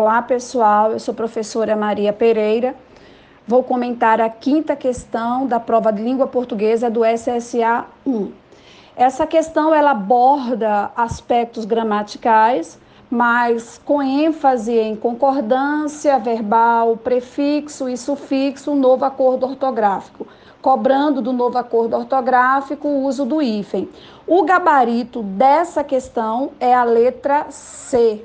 Olá, pessoal. Eu sou professora Maria Pereira. Vou comentar a quinta questão da prova de língua portuguesa do SSA 1. Essa questão ela aborda aspectos gramaticais, mas com ênfase em concordância verbal, prefixo e sufixo, novo acordo ortográfico, cobrando do novo acordo ortográfico o uso do hífen. O gabarito dessa questão é a letra C,